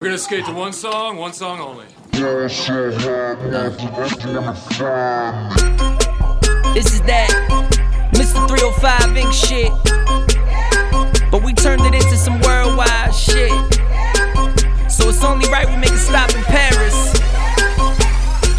We're gonna skate to one song, one song only. This is that Mr. 305 Inc. shit. But we turned it into some worldwide shit. So it's only right we make a stop in Paris.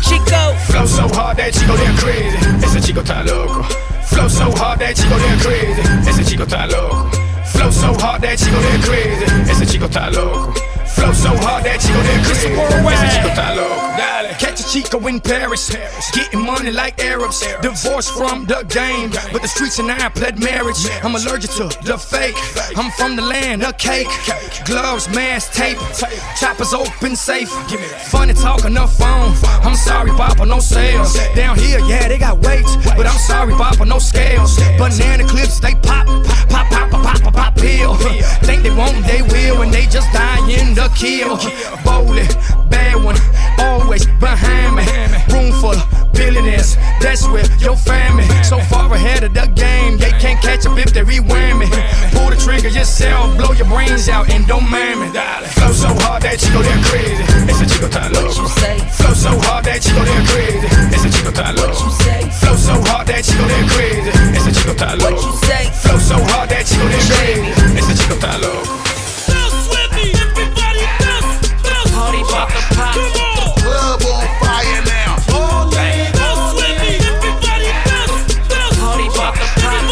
Chico. Flow so hard that Chico they're crazy. Ese chico está loco. Flow so hard that Chico they're crazy. Ese chico está loco. Flow so hard that Chico they're crazy. Ese chico está loco. Flow so hard that Chico they're crazy. Ese chico está loco. Dale. Catch a Chico in Paris. Getting money like Arabs. Divorced from the game. But the streets and I pled marriage. I'm allergic to the fake. I'm from the land of cake. Gloves, mask, tape. Choppers open safe. Funny talk on the phone. I'm sorry, Papa, no sales. Down here, yeah, they got weights. But I'm sorry, Papa, no scales. Banana clips, they pop. Pop, pop, pop, pop, pop, pop, pill. Think they won't, they will. And they just die in the kill. Bowling, bad one. Always behind me. Room full of billionaires. That's where your family. So far ahead of the game. They can't catch up if they rewind me. Pull the trigger yourself. Blow your brains out and don't mind me. Flow so hard that Chico they're crazy. Ese chico está loco. Flow so hard that Chico they're crazy. Ese chico está loco. Flow so hard that Chico they're crazy. Ese chico está loco. Flow so hard that Chico they're crazy. Ese chico está loco. Party pop the. Club on fire now. Party pop the pop.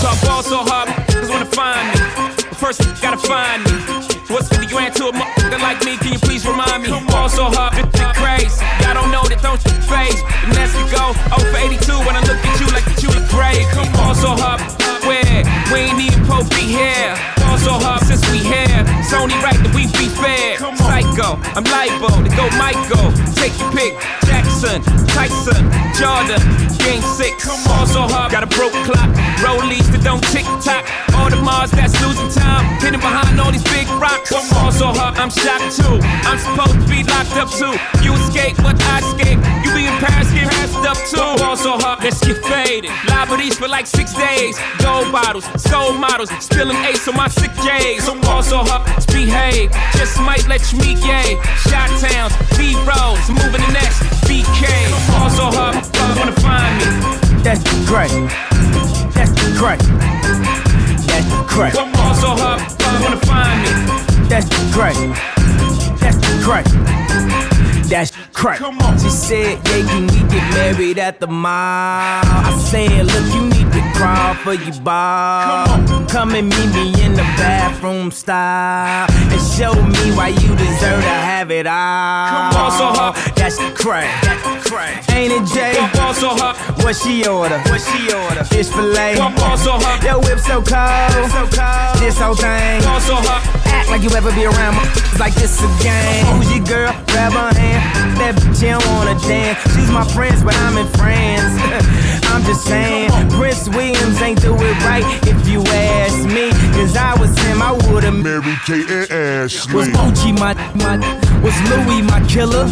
So I ball so hard, niggas wanna find me. But first, gotta find me. What's 50 grand to a motherfucker like me? Can you please remind me? Ball so hard, it's crazy. Y'all don't know that don't you face. And as we go, 0 for 82 when I look at you like that you look great. Ball so hard, where? We ain't even supposed to be here. It's only right that we be fair. Psycho, I'm libo to go Michael. Take your pick. Jackson, Tyson, Jordan, Game 6. Ball so hard, got a broke clock. Rollies that don't tick tock. All the Mars that's losing time. Hidden behind all these big rocks. Ball so hard, I'm shocked too. I'm supposed to be locked up too. You escape, but I escape. You be in Paris, get passed up too. Ball so hard, let's get faded. Liberties for like six days. Gold bottles, soul models, spilling ace on my sick days. I'm also hard, behave. Just might let you meet gay. Shot towns, B rolls, moving the next BK. Also hard, wanna find me. That's great. That's great. That's great. I'm also hard, wanna find me. That's great. That's great. That's great. She said, Yeah, can we get married at the mall? I said, Look, you need to crawl for your ball. Come and meet me in the bathroom style and show me why you deserve to have it all. Also hard, That's great. That's great. Ain't it, Jay? I'm also hard, What she order? What she order? Fish fillet. I'm also hard, Your whip so cold. So cold. This whole thing. also hard. Act like you ever be around my like this a game. Who's your girl? Grab her hand. That bitch she don't wanna dance. She's my friends, but I'm in France. I'm just saying, Prince Williams ain't do it right if you ask me. Cause I was him, I would've Mary Kate and Ashley. was. Gucci my my was Louis my killer?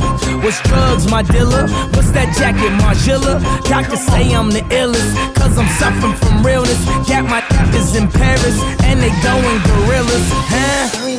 Was drugs my dealer? What's that jacket, Margiela? Doctors say I'm the illest, cause I'm suffering from realness. Got my is in Paris, and they going gorillas, huh?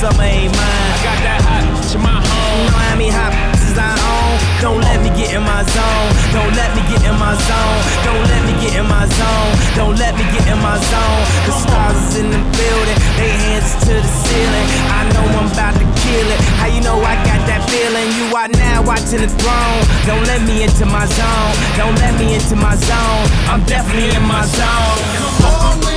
summer ain't mine. Got that hot to my You home. know how many hot is I own? Don't let me get in my zone. Don't let me get in my zone. Don't let me get in my zone. Don't let me get in my zone. The stars is in the building. They hands to the ceiling. I know I'm about to kill it. How you know I got that feeling? You are now watching the throne. Don't let me into my zone. Don't let me into my zone. I'm definitely in my zone.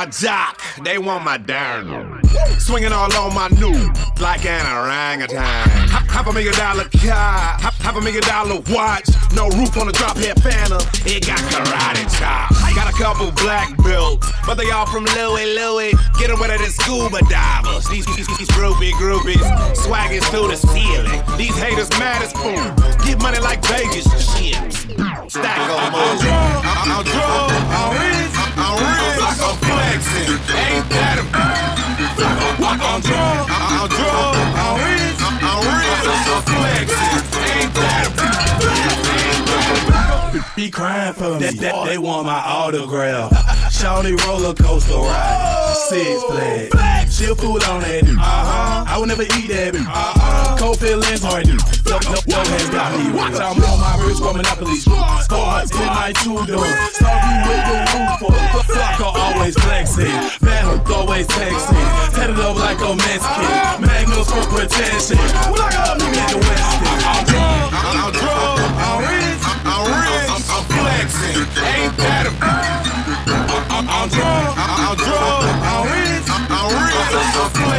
My jock, they want my darn. Swinging all on my new, like an orangutan. Half, a million dollar car, half, a million dollar watch. No roof on the drop head Phantom, it got karate chops. I got a couple black belts, but they all from Louis Louis. Get them wetter than scuba divers. These, these, these groupie groupies, swagging through the ceiling. These haters mad as fool. Get money like Vegas shit. Stack on money. I'm, drunk, I'm rich, I'm rich, I'm flexing. Ain't that a I'm drunk, I'm drunk, I'm rich, I'm rich, I'm flexing. Ain't that a be crying for me. That, that, they want my autograph. Shawty roller coaster ride. Six flags. Chill food on that. Uh-huh. I would never eat that. Uh-uh. Cold feelings hard. No, no, no hands got me. Watch I'm on my wrist for Monopoly. Sports in my two door. Sorry with the roof for. Flocker always flexing. Bad hook always texting. Tatted up like a Mexican. Magnums for protection. Well, I got me in the West. I'm drunk. I'm drunk. I'm rich. I'm rich. I'm flexing. Ain't that a I'm, I'm drunk. I'm drunk. I'm rich. I'm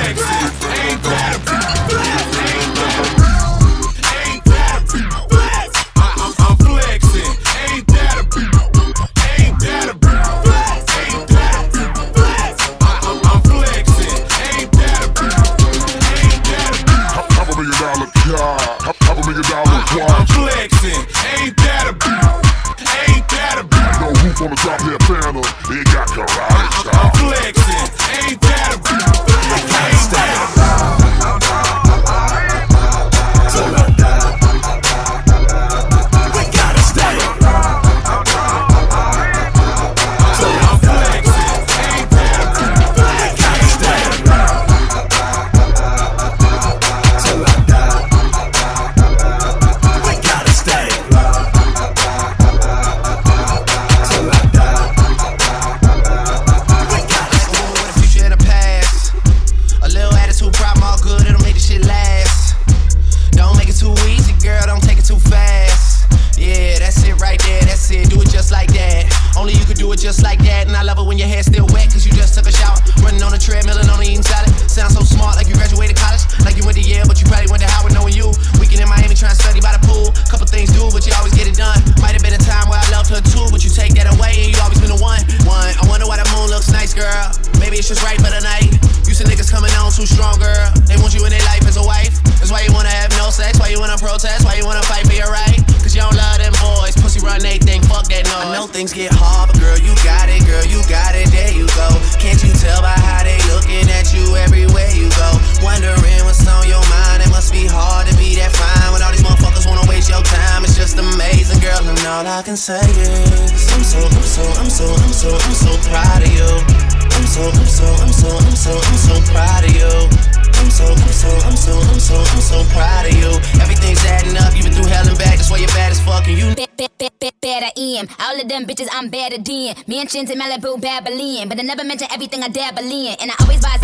Mansions in Malibu, Babylon. But I never mention everything I dabble in. And I always buy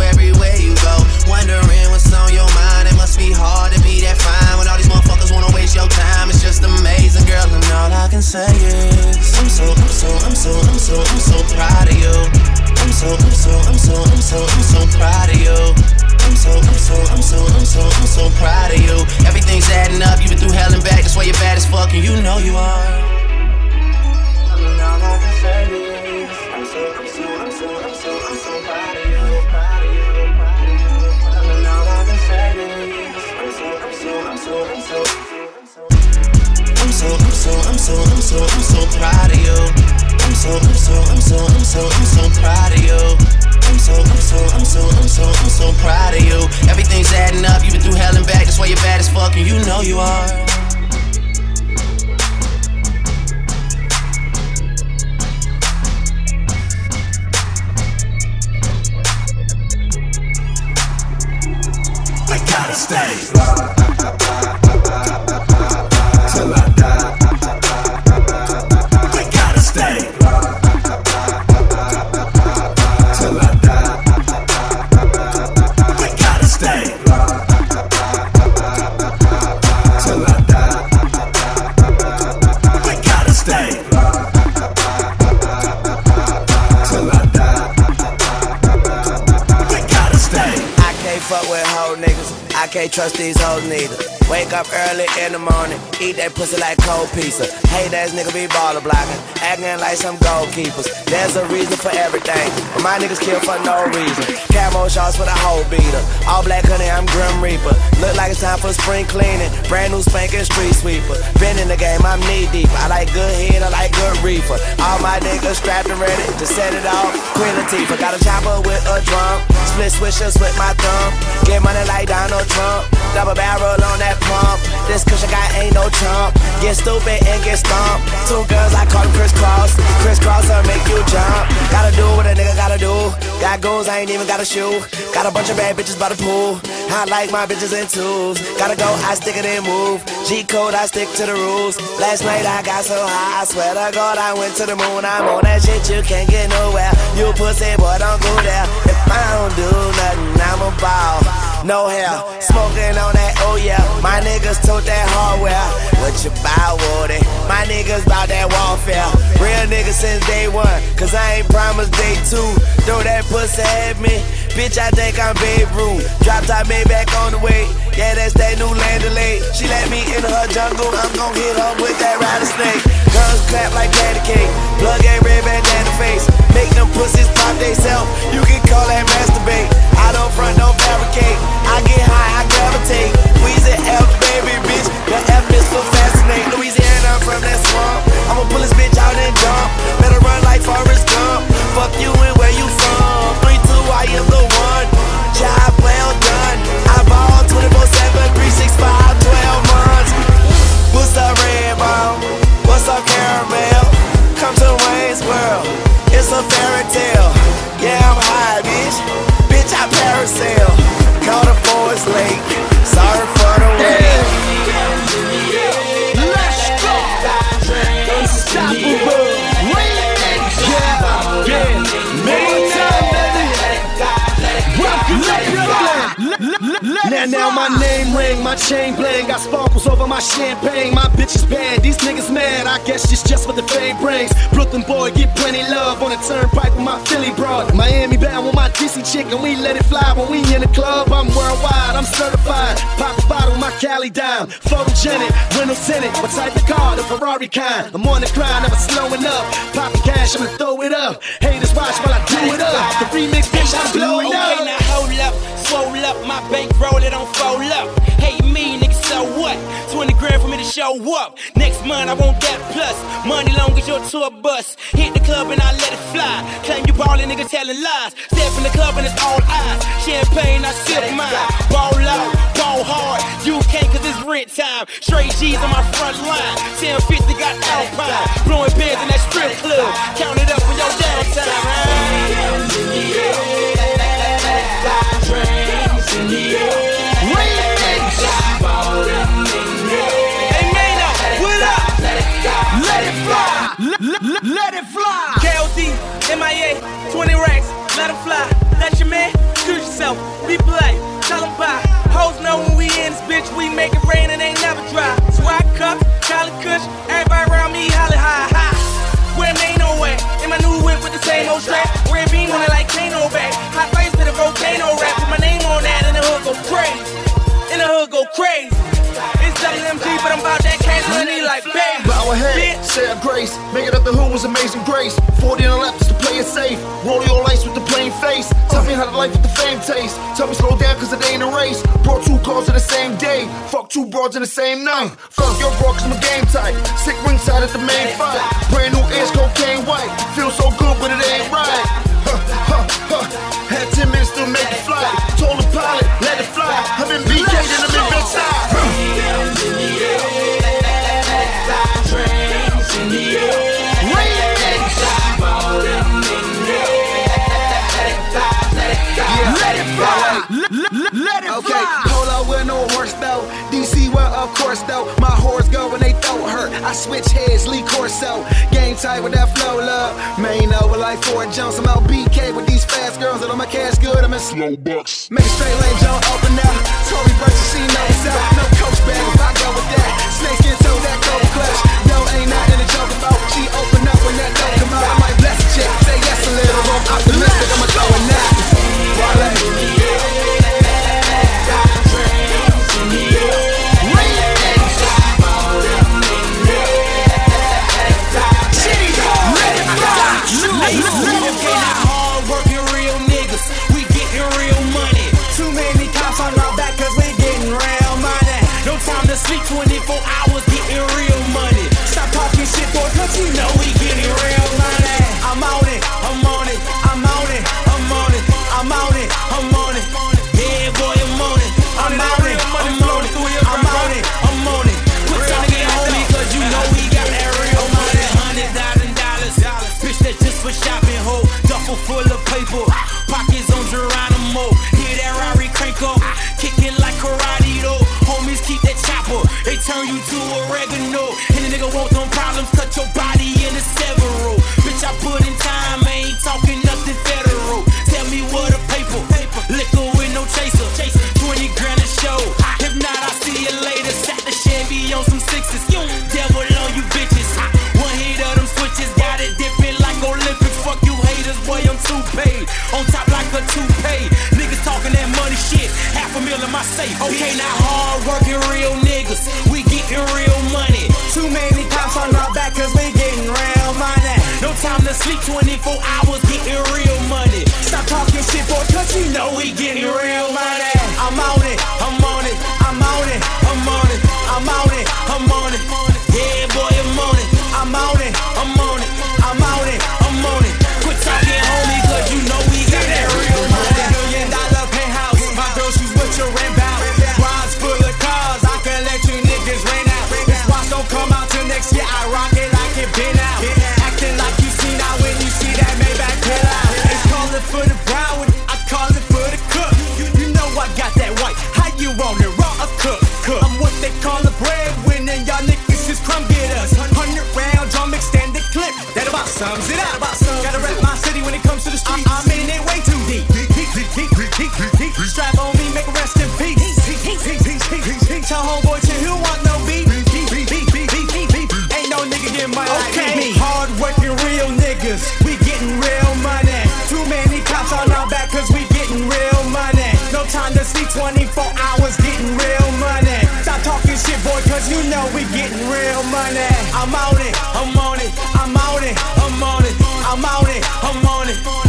everywhere you go? Wondering what's on your mind, it must be hard to be that fine when all these motherfuckers wanna waste your time. It's just amazing, girl, and all I can say is I'm so, I'm so, I'm so, I'm so, I'm so proud of you. I'm so, I'm so, I'm so, I'm so, I'm so proud of you. I'm so, I'm so, I'm so, I'm so, I'm so proud of you. Everything's adding up, you've been through hell and back, that's why you're bad as fuck, and you know you are. And all I can say is, I'm so, I'm so, I'm so, I'm so, proud of you. I'm so, I'm so, I'm so, I'm so, I'm so proud of you. I'm so, I'm so, I'm so, I'm so, I'm so proud of you. Everything's adding up. You've been through hell and back. That's why you're bad as fuck, and you know you are. Stay. Can't trust these hoes neither. Wake up early in the morning, eat that pussy like cold pizza. Hate ass nigga be baller blocking, acting like some goalkeepers. There's a reason for everything, but my niggas kill for no reason. Camo shots with a hoe beater, all black honey, I'm Grim Reaper. Look like it's time for spring cleaning, brand new spanking street sweeper. Been in the game, I'm knee deep. I like good head, I like good reefer. All my niggas strapped and ready to set it off. Queen Latifah got a chopper with a drum, split swishers with my thumb. Get money like Donald Trump. Double barrel on that pump. This cushion guy ain't no chump. Get stupid and get stumped. Two girls, I call them crisscross. Crisscross will make you jump. Gotta do what a nigga gotta do. Got goals, I ain't even got a shoe. Got a bunch of bad bitches by the pool. I like my bitches in twos. Gotta go, I stick it and move. G code, I stick to the rules. Last night I got so high, I swear to God, I went to the moon. I'm on that shit, you can't get nowhere. You pussy, boy, don't go there. If I don't do nothing, I'm a ball. No hair, smoking on that, oh yeah. My niggas took that hardware. What you buy, Woody? My niggas bout that warfare. Real niggas since day one, cause I ain't promised day two. Throw that pussy at me, bitch, I think I'm Babe Ruth. Drop top made back on the way. Yeah, that's that new land delay. She let me in her jungle, I'm gon' hit her with that rattlesnake. Guns clap like patty cake, plug ain't red bandana face. Make them pussies pop they self, you can call that masturbate. I don't front, don't fabricate. I get high, I gravitate. Weezy F, baby, bitch. The F is for fascinate. Louisiana, I'm from that swamp. I'ma pull this bitch out and jump. Better run like Forrest Gump. Fuck you and where you from. 3 2, I am the one. Job well done. I ball 24 7, 365, 12 months. What's up, Red Bone? What's up, Caramel? Come to Wayne's World. It's a fairy tale. Yeah, I'm high, bitch. Bitch, I parasail. Call the boys late. Sorry for the wait. Now, now my name ring, my chain bling, got sparkles over my champagne. My bitch is bad, these niggas mad. I guess it's just what the fame brings. Brooklyn boy get plenty love on the turnpike with my Philly broad. Miami bound with my DC chick, and we let it fly when we in the club. I'm worldwide, I'm certified. Pop a bottle, my Cali dime. Photogenic, Reynolds Senate, what type of car? The Ferrari kind. I'm on the grind, never slowing up. Popping cash, I'ma throw it up. Haters watch while I do it up. The remix bitch, I'm blowing up. Okay, now hold up, swole up, my bank roll it on fold up. Hate me, nigga, so what? 20 grand for me to show up. Next month I want that plus. Money long as your tour bus. Hit the club and I let it fly. Claim you ballin', nigga telling lies. Step in the club and it's all eyes. Champagne, I sip mine. Ball out, ball hard. You can't cause it's rent time. Straight G's on my front line. 1050 got Alpine. Blowing bands in that strip club. Count it up for your downtime. Hey, Mano, what up? Let it fly. Let, let, let it fly. KOD, MIA, 20 racks, let 'em fly. That's your man, choose yourself, be polite, tell 'em bye. Hoes know when we in this bitch, we make it rain and ain't never dry. Swag cup, Charlie Kush, everybody around me holla high high. Where they nowhere, in my new whip with the same old strap. Red beam on it like Kano back. Hot the volcano rap, put my name on that and the hood go crazy. And the hood go crazy. It's WMG, but I'm about that cash money like baby. Bow a head, say a grace. Make it up the hood was amazing grace. 40 on the left just to play it safe. Roll your lights with the plain face. Tell me how the life with the fame taste. Tell me slow down cause it ain't a race. Brought two cars in the same day. Fuck two broads in the same night. Fuck your bro, cause my game tight. Sick ringside at the main fight. Brand new ass cocaine white. Feel so good, but it ain't right. Huh, huh, huh. Had 10 minutes to make the flight. Told the pilot, let it fly. I've been I switch heads, Lee Corso. Game tight with that flow love. Main over like Ford Jones. I'm out BK with these fast girls and on my cash good. I'm in slow bucks. Make a straight lane jump open now. Tory Burch, she knows out. No coach bag if I go with that. Snake skin toe that cold clutch. No, ain't nothing to joke about. She open up when that dope come out. I might bless a chick. Say yes a little. I'm you know we getting real money. I'm on it, I'm on it, I'm on it, I'm on it, I'm on it, I'm on it. Yeah boy, I'm on it, I'm on it, I'm on it, I'm on it, I'm on it. You know we got real money. Hundred thousand dollars, bitch that's just for shopping full of turn you to oregano. And the nigga want them problems, cut your body into several. Bitch, I put in time, I ain't talking nothing federal. Tell me what a paper, liquor with no chaser. 20 grand a show. In my safe. Okay, now hard working real niggas. We getting real money. Too many cops on our back cause we getting real money. No time to sleep 24 hours getting real money. Stop talking shit, boy, cause you know we getting real money. I'm on it, I'm on it, I'm on it, I'm on it, I'm on it, I'm on it. Sums it up. Gotta rep my city when it comes to the streets. I'm in it way too deep. Strap on me, make a rest in peace. Tell homeboy to who want no beef. Ain't no nigga getting money like me. Hard working real niggas, we getting real money. Too many cops on our back cause we getting real money. No time to sleep 24 hours getting real money. Stop talking shit, boy, cause you know we getting real money. I'm on it, I'm on it, I'm on it, I'm on it, I'm on it,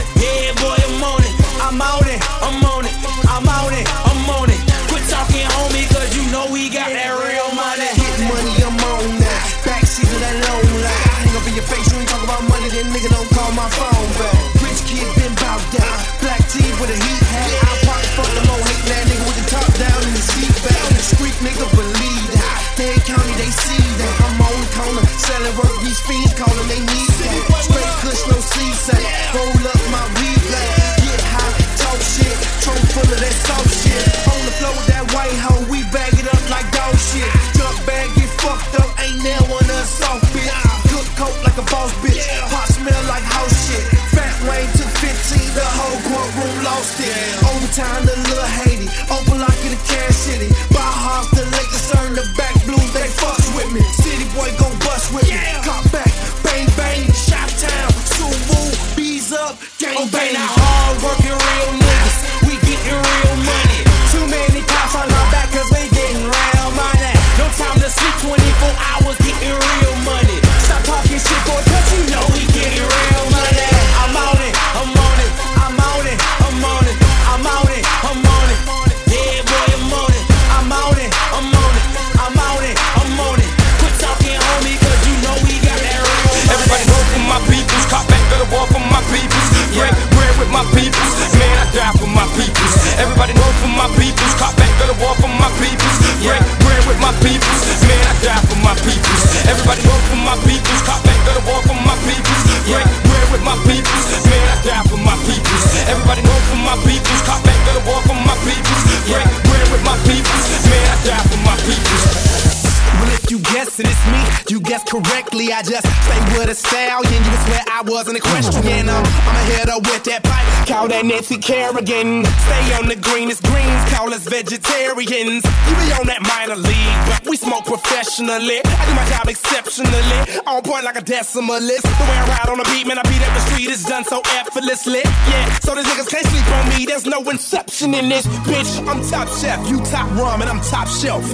that Nancy Kerrigan. Stay on the greenest greens. Call us vegetarians. You be on that minor league, but we smoke professionally. I do my job exceptionally. On point like a decimalist. The way I ride on the beat, man, I beat up the street. It's done so effortlessly. Yeah, so these niggas can't sleep on me. There's no inception in this bitch. I'm top chef, you top rum, and I'm top shelf.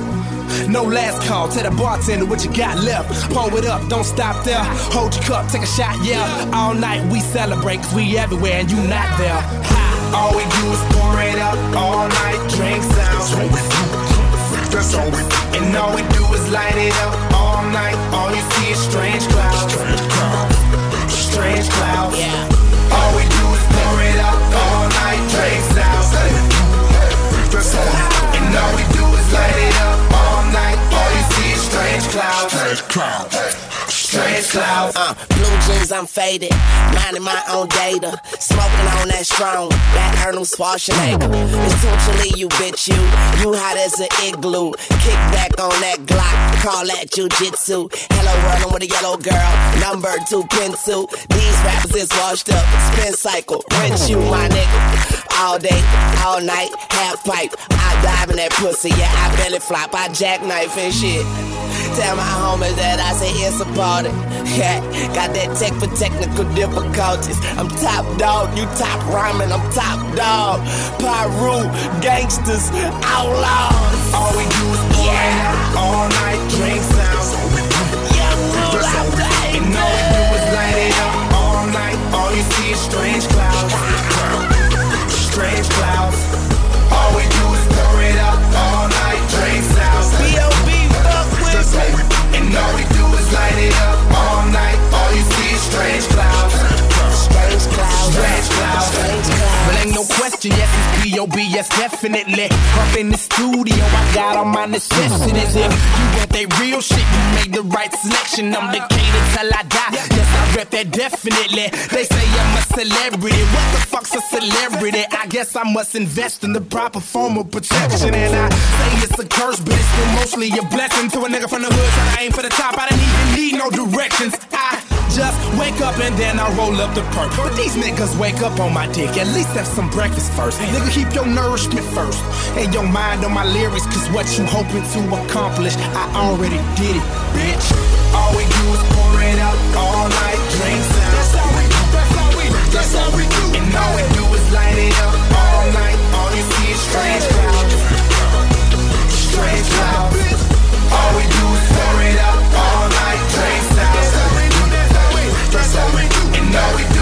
No last call, tell the bartender what you got left. Pour it up, don't stop there. Hold your cup, take a shot, yeah. All night we celebrate, cause we everywhere and you not there. Ha. All we do is pour it up, all night, drinks out. That's all we do. That's all we do. And all we do is light it up all night. All you see is strange clouds. Strange clouds. Strange clouds. Yeah. All we do is pour it up all night, drinks out. That's all we do. And all we do is light it up strange clouds. Strange clouds. Strange clouds. Uh, blue jeans, I'm faded. Minding my own data. Smoking on that strong. That Arnold Schwarzenegger. Essentially, you bitch, you. You hot as an igloo. Kick back on that Glock. Call that jujitsu. Hello, world, I'm with a yellow girl. Number two pencil. These rappers is washed up. Spin cycle. Rinse you, my nigga. All day, all night, half pipe. I dive in that pussy, yeah, I belly flop, I jackknife and shit. Tell my homies that I say it's a party. Yeah, got that tech for technical difficulties. I'm top dog, you top rhyming, I'm top dog. Pyru, gangsters, outlaws. All we do is it out all night, drinks out. And all we do is light it up all night. All you see is strange clouds. All we do is light it up all night. All you see is strange clouds. Strange clouds. Strange clouds. But ain't no question, yes, it's B.O.B. Yes, definitely. Up in the studio, I got all my necessities. If you want that real shit, you made the right selection. I'm the cater till I die. Yes, I rep that definitely. They say I'm a celebrity. What the fuck's a celebrity? I guess I must invest in the proper form of protection. And I say it's a curse, but it's still mostly a blessing to a nigga from the hood. Trying to aim for the top. I didn't even need no directions. I just wake up and then I roll up the perk. But these niggas wake up on my dick. At least have some breakfast first. Nigga, keep your nourishment first. And your mind on my lyrics, cause what you hoping to accomplish, I already did it, bitch. All we do is pour it out all night, drinks out. That's all we do, that's all we do, that's all we do. And all we do is light it up all night. All you see is strange clouds. Strange clouds. All we do do. And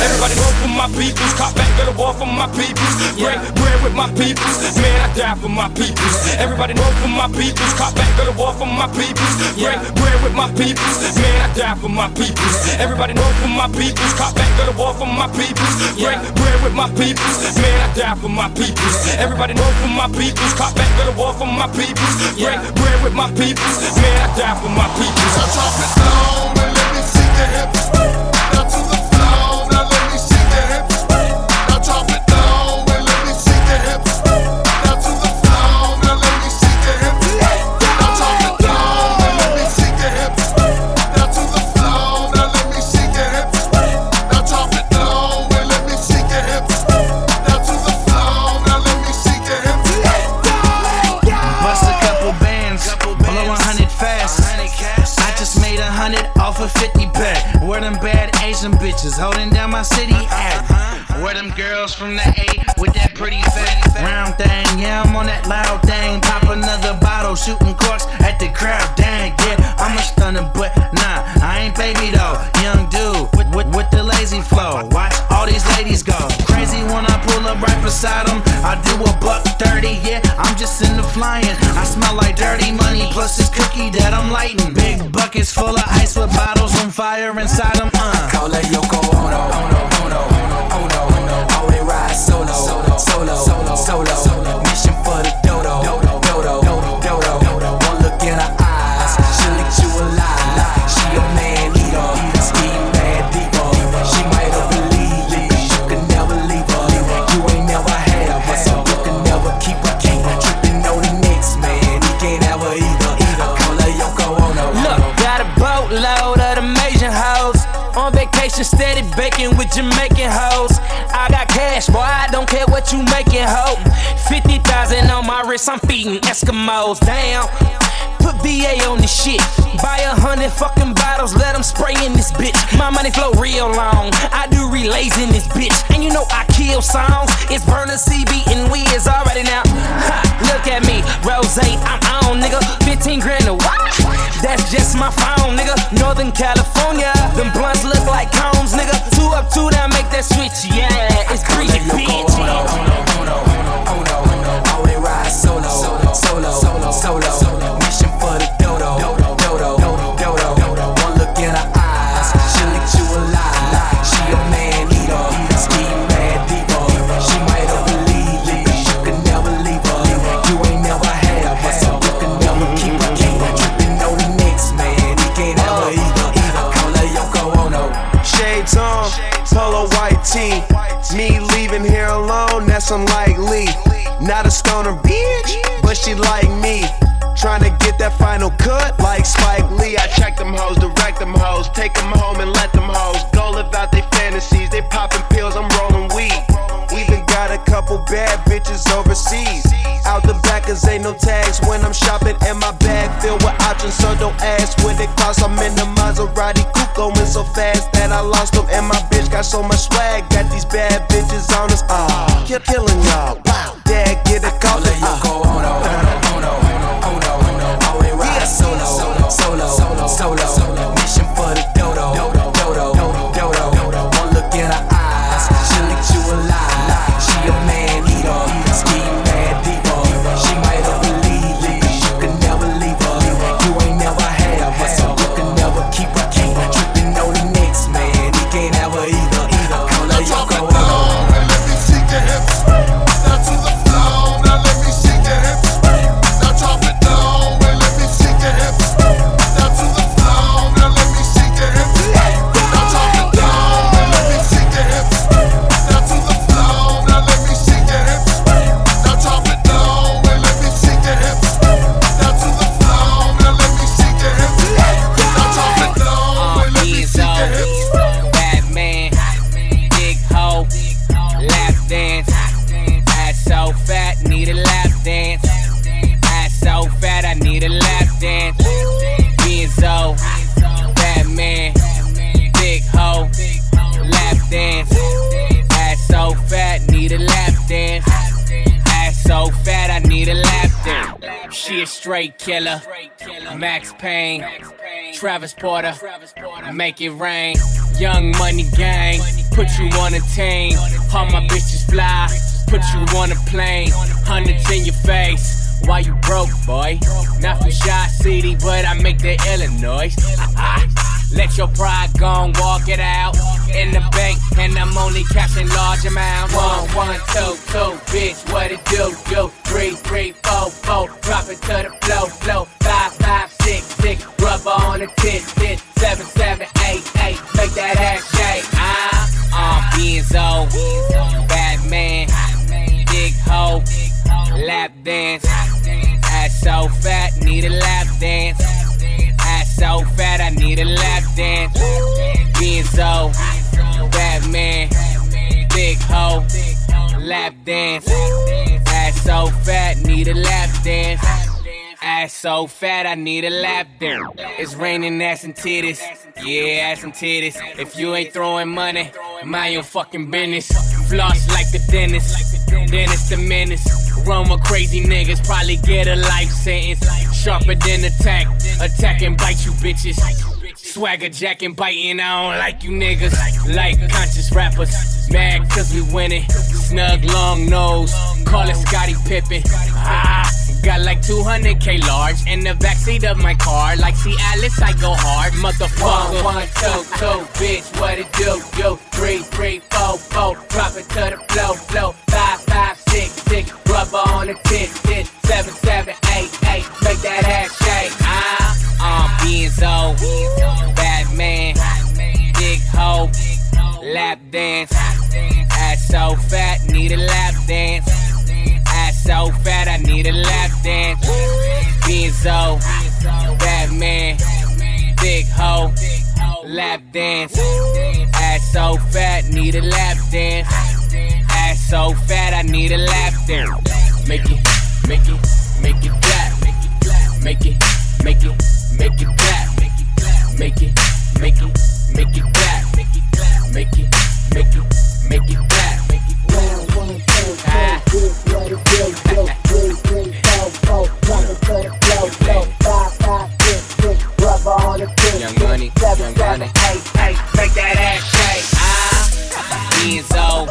Everybody roll for my peoples, cop back to the wall for my peoples. Break bread with my peoples, man, I die for my peoples. Everybody roll for my peoples, cop back to the wall for my peoples. Break bread with my peoples, man, I die for my peoples. Everybody roll for my peoples, cop back to the wall for my peoples. Break bread with my peoples, man, I die for my peoples. Everybody roll for my peoples, cop back to the wall for my peoples. Break bread with my peoples, man, I die for my peoples. From the phone, nigga. Northern California. Alone, that's unlikely. Not a stoner bitch, but she like me. Trying to get that final cut like Spike Lee. I check them hoes, direct them hoes, take them home and let them hoes go live out their fantasies. They popping pills, I'm rolling weed. Even got a couple bad bitches overseas. Out the back, cause ain't no tags when I'm shopping, and my bag filled with options. So don't ask what it costs. I'm in the Maserati coupe going so fast that I lost them. And my got so much swag, got these bad bitches on us. Ah, keep killing y'all. Wow, dad, get a coffee. Straight killer, Max Payne, Travis Porter, make it rain. Young money gang, put you on a team. All my bitches fly, put you on a plane. Hundreds in your face. Why you broke, boy? Not from Chi City, but I make the Illinois. Let your pride go and walk it out. In the bank, and I'm only cashing large amounts. One, one, two, two, bitch, what it do, do? Three, three, so fat, I need a lap dance. It's raining ass and titties. Yeah, ass and titties. If you ain't throwing money, mind your fucking business. Floss like the dentist. Dennis the menace. Run with crazy niggas, probably get a life sentence. Sharper than attack. Attack and bite you bitches. Swagger jacking, biting, I don't like you niggas. Like conscious rappers, mad cause we winning. Snug long nose, call it Scottie Pippen. Ah, got like 200k large in the backseat of my car. Like see Alice, I go hard, motherfucker. One, one, two, two, bitch, what it do, do? Three, three, four, four, drop it to the flow, flow. Five, five, six, six, rubber on the tit, tit. Seven, seven, eight, eight, make that ass shake. Ah, uh, Benzo, bad man, big hoe, lap dance. Ass so fat, need a lap dance. So fat, I need a lap dance. Benzo, bad man, big hoe, lap dance. Ass so fat, need a lap dance. Ass so fat, I need a lap dance. Make it, make it, make it clap. Make it, make it, make it, make it clap. Make it, make it, make it, clap. Make it, make it, make it clap. Ah. Young money, young money. Hey, hey, make that ass shake. Ah, Enzo,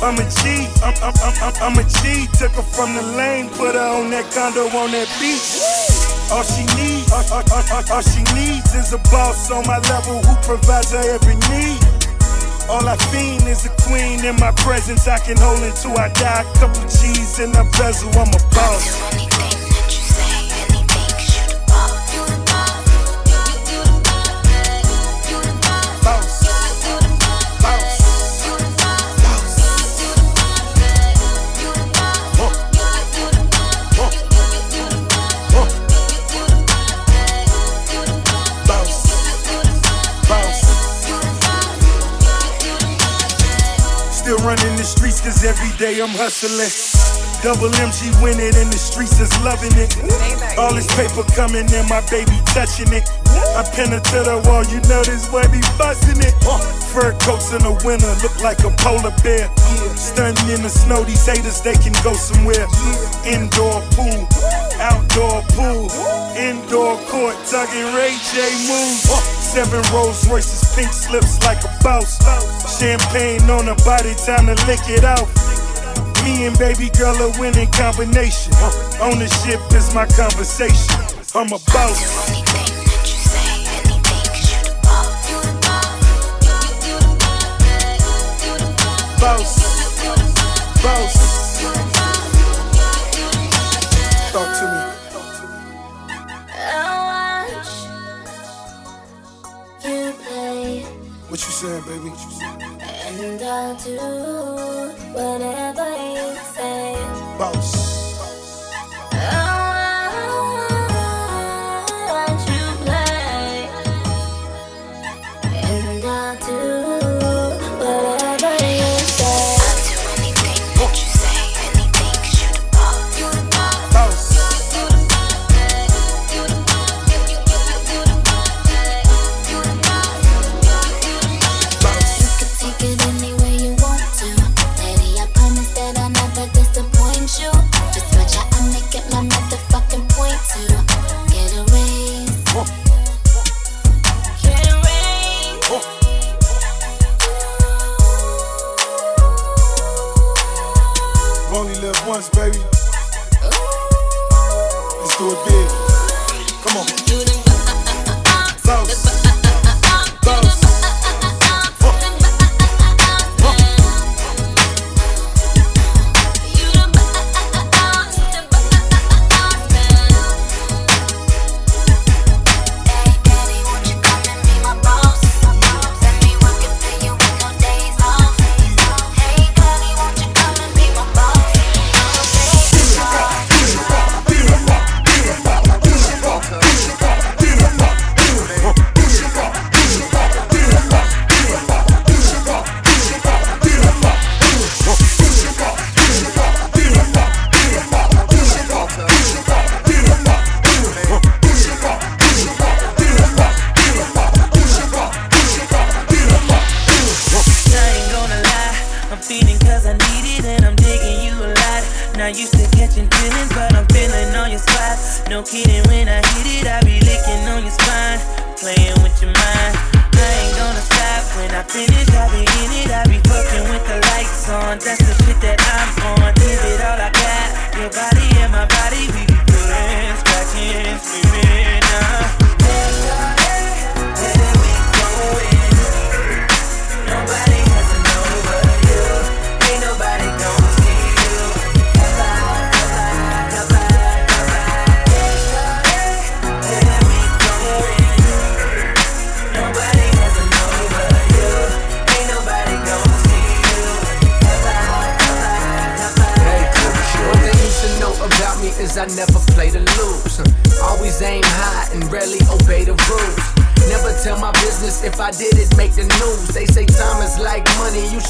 I'm a G, I'm, I'm, I'm, I'm, I'm a G. Took her from the lane, put her on that condo on that beach. All she needs, all, all, all, all, she needs is a boss on my level who provides her every need. All I fiend is a queen in my presence. I can hold until I die. Couple G's in a bezel, I'm a boss. Every day I'm hustling. Double MG winning in the streets is loving it. All this paper coming in, my baby touching it. I pin her to the wall, you know this boy be busting it. Uh, fur coats in the winter look like a polar bear. Stunting in the snow, these haters they can go somewhere. Indoor pool, outdoor pool, indoor court, tugging Ray J moves. Uh, Seven Rolls Royces, pink slips like a boss. Champagne on her body, time to lick it off. Me and baby girl a winning combination. Ownership is my conversation. I'm a boss. Boss. Boss. Saying, baby? and I'll do whatever you say.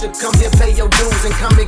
come here, pay your dues, and come and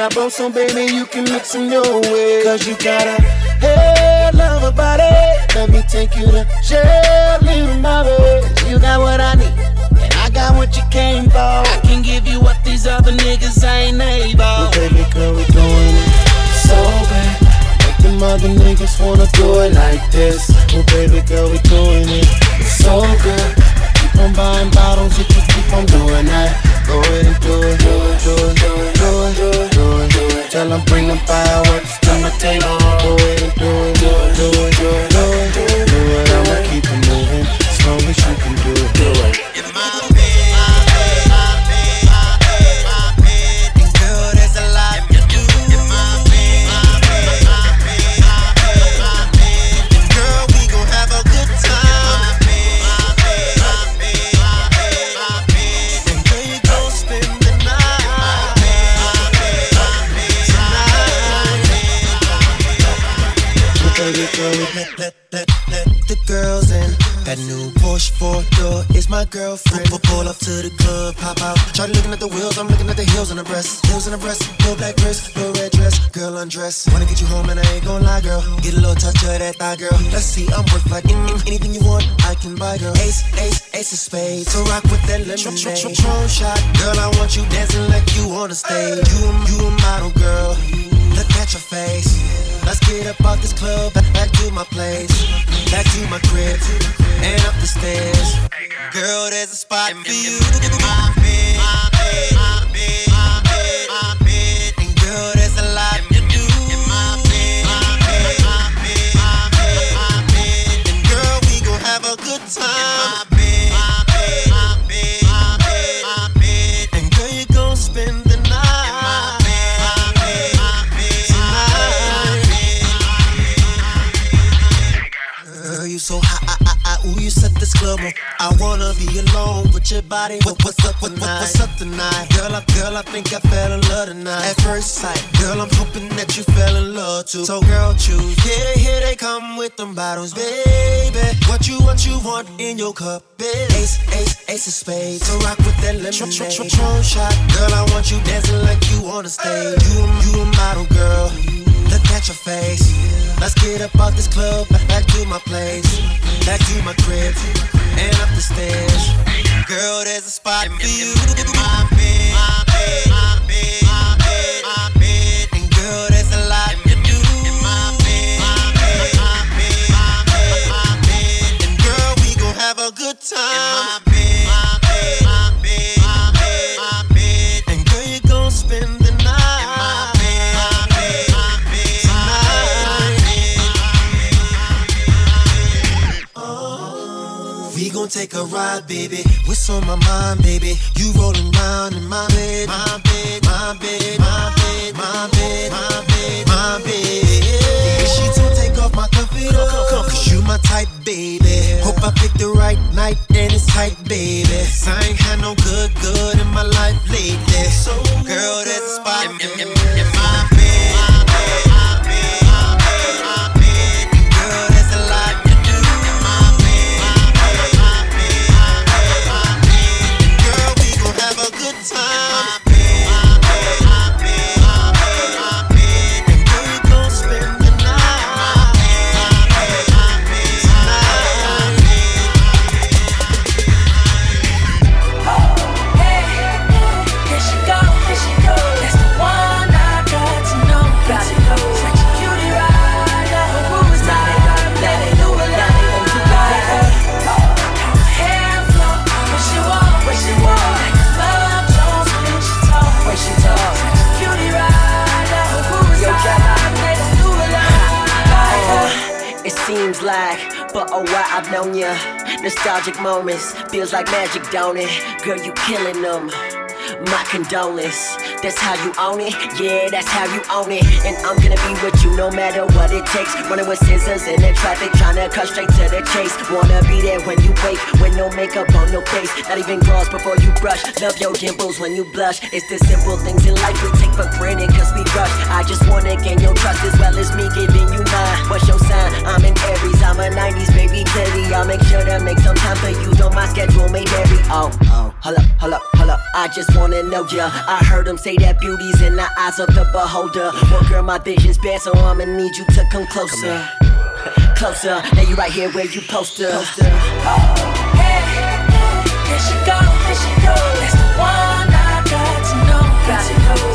got bones, so baby, you can mix some your way. Cause you gotta. bring the fire To So rock with that lemon. Tr- tr- tr- shot, girl, I want you dancing a ride, baby. What's on my mind, baby? You rolling round in my bed, my bed, my bed, my bed, my bed, my bed, my bed. Yeah, she don't take off my comfort, cause you my type, baby. Hope I pick the right night and it's tight, baby. I ain't had no good, good in my life lately. So, girl, that's spot. on ya. Nostalgic moments, feels like magic, don't it? Girl, you killing them. My condolence. That's how you own it, yeah, that's how you own it. And I'm gonna be with you no matter what it takes. Running with scissors in the traffic, trying to cut straight to the chase. Wanna be there when you wake, with no makeup on your face. Not even gloss before you brush. Love your dimples when you blush. It's the simple things in life we take for granted, cause we rush. I just wanna gain your trust as well as me giving you mine. What's your sign? I'm in Aries, I'm a 90s baby, clearly. I'll make sure to make some time for you, though my schedule may vary. Oh, oh. Hold up, hold up, hold up. I just wanna know ya. I heard them say that beauty's in the eyes of the beholder. Well, girl, my vision's bad, so I'ma need you to come closer. Come closer. Now you right here where you posted. poster. Oh, hey, there she go, there she go. That's the one I got to know, got to know.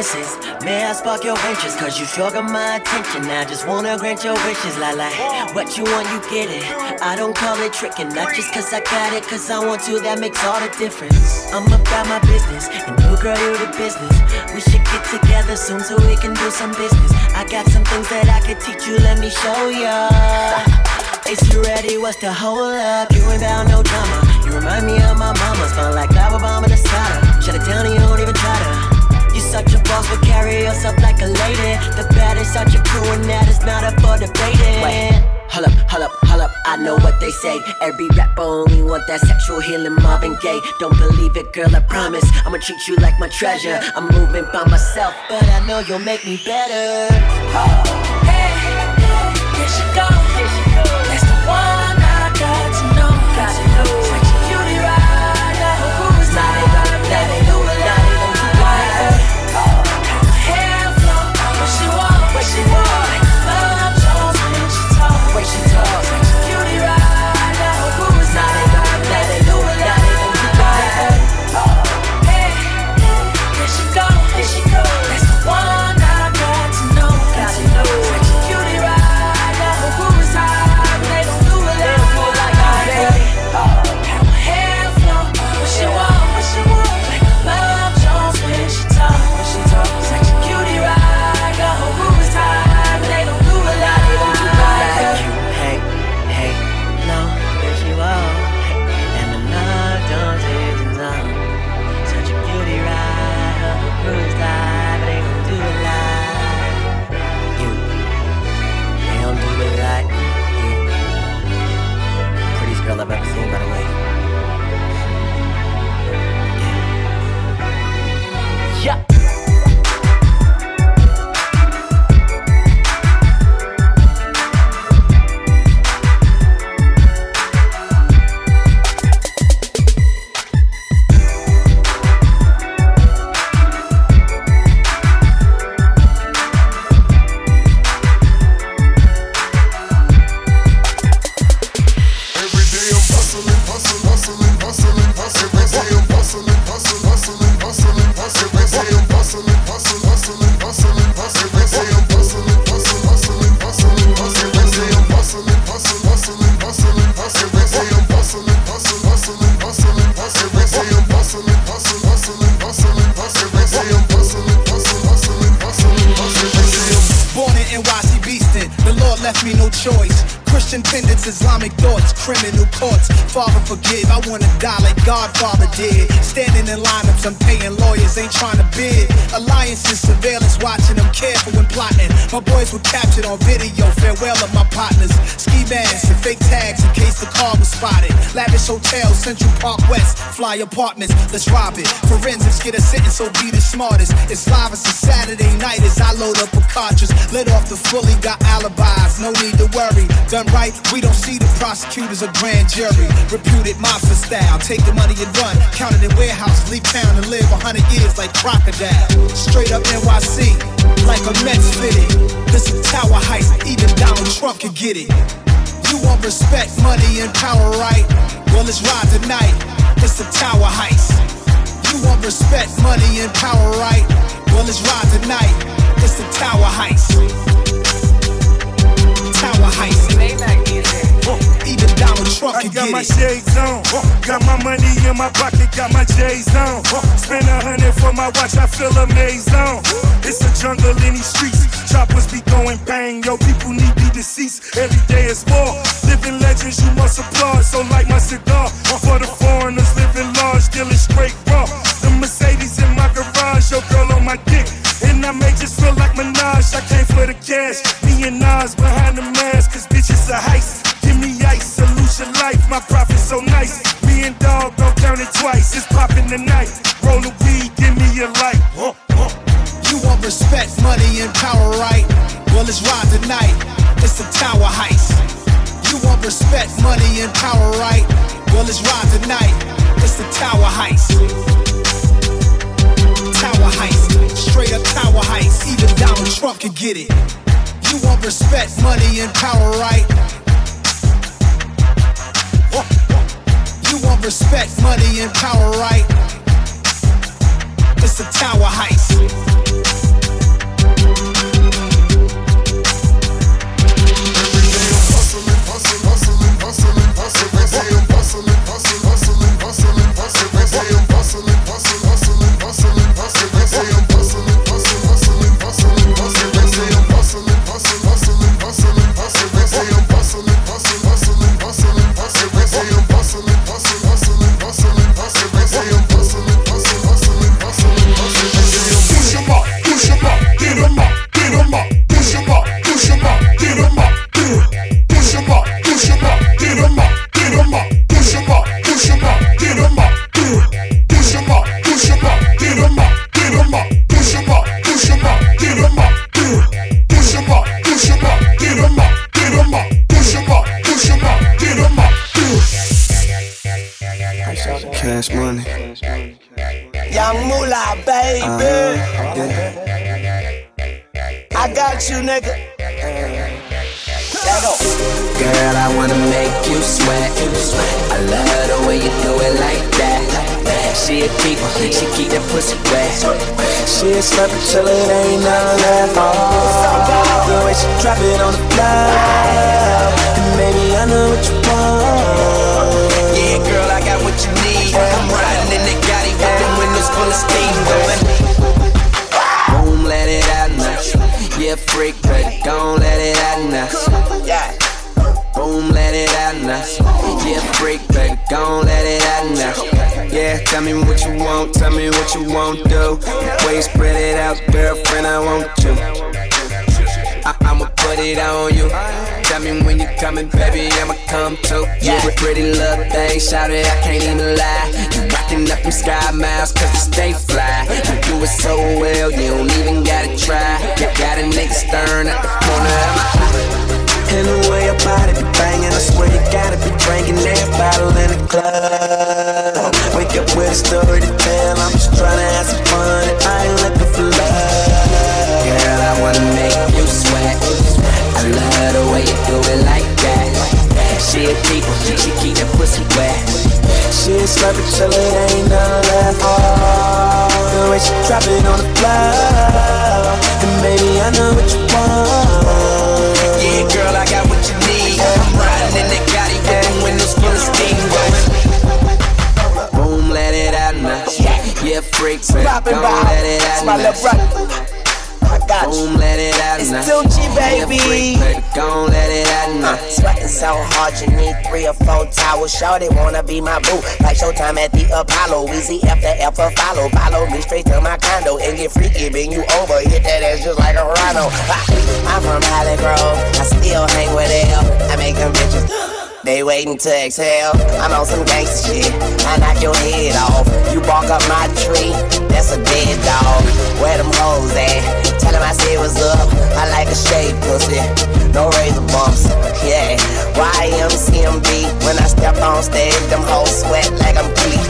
May I spark your interest? Cause you got my attention. I just wanna grant your wishes, la la. What you want, you get it. I don't call it tricking, not just cause I got it, cause I want to, that makes all the difference. I'm about my business, and you girl, you the business. We should get together soon so we can do some business. I got some things that I could teach you, let me show ya. Is you ready? What's the hold up? You ain't bound no drama. You remind me of my mama. Smell like lava bomb in the cider. Shut it down you don't even try to. Such a boss, but carry yourself like a lady. The baddest out your crew, and that is not up for debating. Wait. Hold up, hold up, hold up, I know what they say. Every rapper only want that sexual healing, Marvin Gaye. Don't believe it, girl, I promise. I'ma treat you like my treasure. I'm moving by myself, but I know you'll make me better. Hey, Apartments, let's rob it. Forensics get a sentence, so be the smartest. It's live as a Saturday night as I load up a cartridge. Lit off the fully, got alibis, no need to worry. Done right, we don't see the prosecutors or grand jury. Reputed mafia style, take the money and run. Count it in warehouses, leave town and live a hundred years like crocodile. Straight up NYC, like a Mets fitted. This is tower heist, even Donald Trump can get it. You want respect, money, and power, right? Well, let's ride tonight. It's the tower heist. You want respect, money, and power, right? Well, let's ride tonight. It's the tower heist. Tower heist. I got my it. shades on, got my money in my pocket, got my J's on. Spend a hundred for my watch, I feel amazed on. It's a jungle in these streets, choppers be going bang. Yo, people need be deceased. Every day is war. Living legends, you must applaud. So like my cigar, for the foreigners living large, dealing straight raw. The Mercedes in my garage, your girl on my dick. And I may just feel like Minaj, I came for the cash. Me and Nas behind the mask, cause bitches a heist. Give me ice, solution life, my profit so nice. Me and dog count it twice, it's popping tonight. Roll the weed, give me a light. You want respect, money, and power, right? Well, let's ride tonight. It's the tower heist. You want respect, money, and power, right? Well, let's ride tonight. It's the tower heist. Trump can get it. You want respect, money, and power, right? You want respect, money, and power, right? It's the tower heist. She a slurper till it ain't none left. Oh, the way she drop it on the floor. And baby, I know what you want. Yeah, girl, I got what you need. I'm riding in that Gotti with the windows full of steam going. Boom, let it out now. Yeah, freak, but don't let it out now. Boom, let it out now. Yeah, freak, tell me what you want, tell me what you won't do. Way you spread it out, girlfriend, I want you. I- I'ma put it on you. Tell me when you coming, baby, I'ma come too. You're a pretty little thing, shout it, I can't even lie. You rockin' up them sky miles, cause you stay fly. You do it so well, you don't even gotta try. You got a nigga stern at the corner of my eye. And the way your body be banging, I swear you gotta be drinking that bottle in the club. Up with a story to tell, I'm just tryna have some fun, I ain't looking for love. Girl, I wanna make you sweat. I love the way you do it like that. She a keeper, she keep that pussy wet. She a slurper till it ain't none left. Oh, the way she drop it on the floor. And baby, I know what you want. Yeah, girl, I got what you need. Yeah, freak, baby, Poppin' gon' by. let it out my little brother. I got you. Boom, let it out It's now. Tucci, Yeah, baby. freak, baby, gon' let it out now. Uh, sweating so hard, you need three or four towels. Shorty wanna be my boo, like Showtime at the Apollo. Easy after F for follow, follow me straight to my condo and get freaky. Bring you over, hit that ass just like a rhino. I'm from Hollygrove, I still hang with L. I make them bitches. They waiting to exhale. I'm on some gangsta shit. I knock your head off. You bark up my tree. That's a dead dog. Where them hoes at? Tell them I said what's up. I like a shaved pussy. No razor bumps. Yeah. YMCMB. When I step on stage, them hoes sweat like I'm Pete.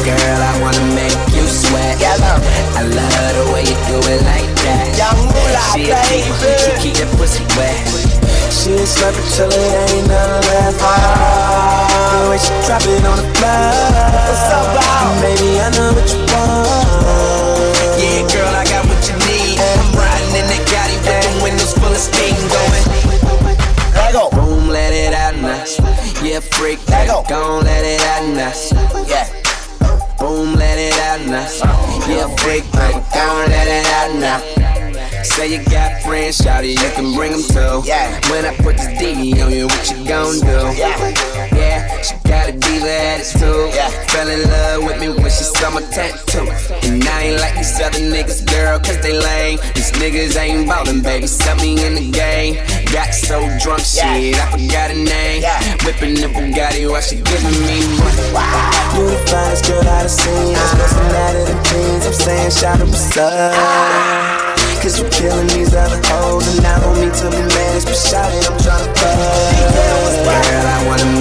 Girl, I wanna make you sweat. I love the way you do it like that. Young Moolah, she a keeper, she keep that pussy wet. She a slurper till it ain't none left. The way she drop it on the floor. What's up, Bob? Baby, I know what you want. Yeah, girl, I got what you need. I'm riding in that Gotti with the windows full of steam going. Let go. Boom, let it out now. Yeah, freak, Let go. gon' let it out now. Yeah. Boom, let it out now. Yeah, freak, baby, gon' let it out now. Say you got friends, shawty, you can bring them too. Yeah. When I put this D on you, what you gon' do? Yeah. Yeah, she got a diva attitude. Yeah. Fell in love with me when she saw my tattoo. And I ain't like these other niggas, girl, cause they lame. These niggas ain't ballin', baby, set me in the game. Got so drunk, shit, I forgot her name. Yeah. Whipping the Bugatti while she giving me money. You the finest girl I've seen. Especially out of the jeans. I'm saying, shout out, what's up? Cause you killing these other hoes. And I don't mean to be mad, but shout it, I'm tryna fuck. Girl, I wanna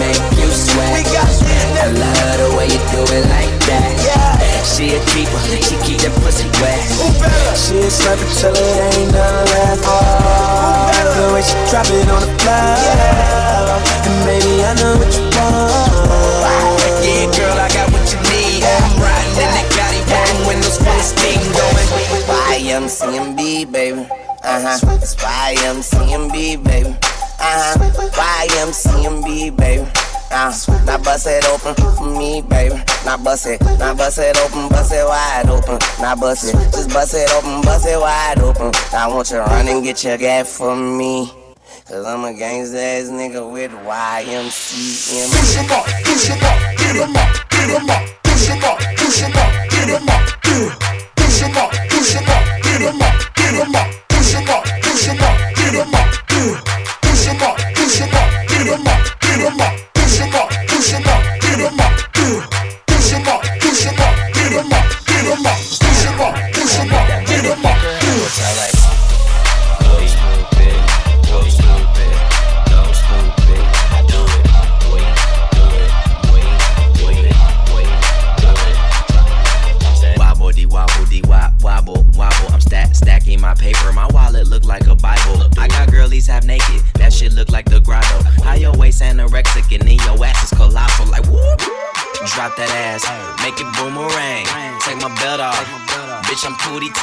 bust it open for me, baby. Now bust it, now bust it open, bust it wide open. Now bust it, just bust it open, bust it wide open. I want you to run and get your gat for me. Cause I'm a gangsta ass nigga with YMCMB. Push 'em up, push 'em up, get 'em up, get 'em up, push 'em up, push 'em up, get 'em up. Push 'em up, push 'em up, get 'em up, get 'em up,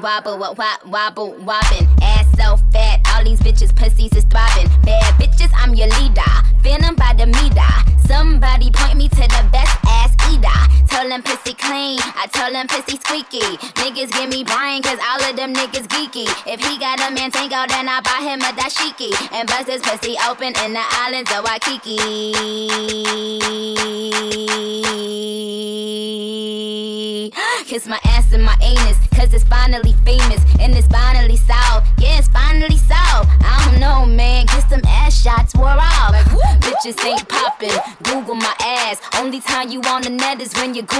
wobble, what wop, wobble, wobbin. Ass so fat, all these bitches' pussies is throbbin'. Bad bitches, I'm your leader. Venom by the meter. Somebody them pussy clean, I tell them pussy squeaky. Niggas give me Brian, cause all of them niggas geeky. If he got a man tango, then I buy him a dashiki. And bust his pussy open in the islands of Waikiki. Kiss my ass and my anus, cause it's finally famous. And it's finally solved. Yeah, it's finally solved. I don't know, man. Kiss them ass shots wore off. Bitches ain't popping. Google my ass. Only time you on the net is when you Google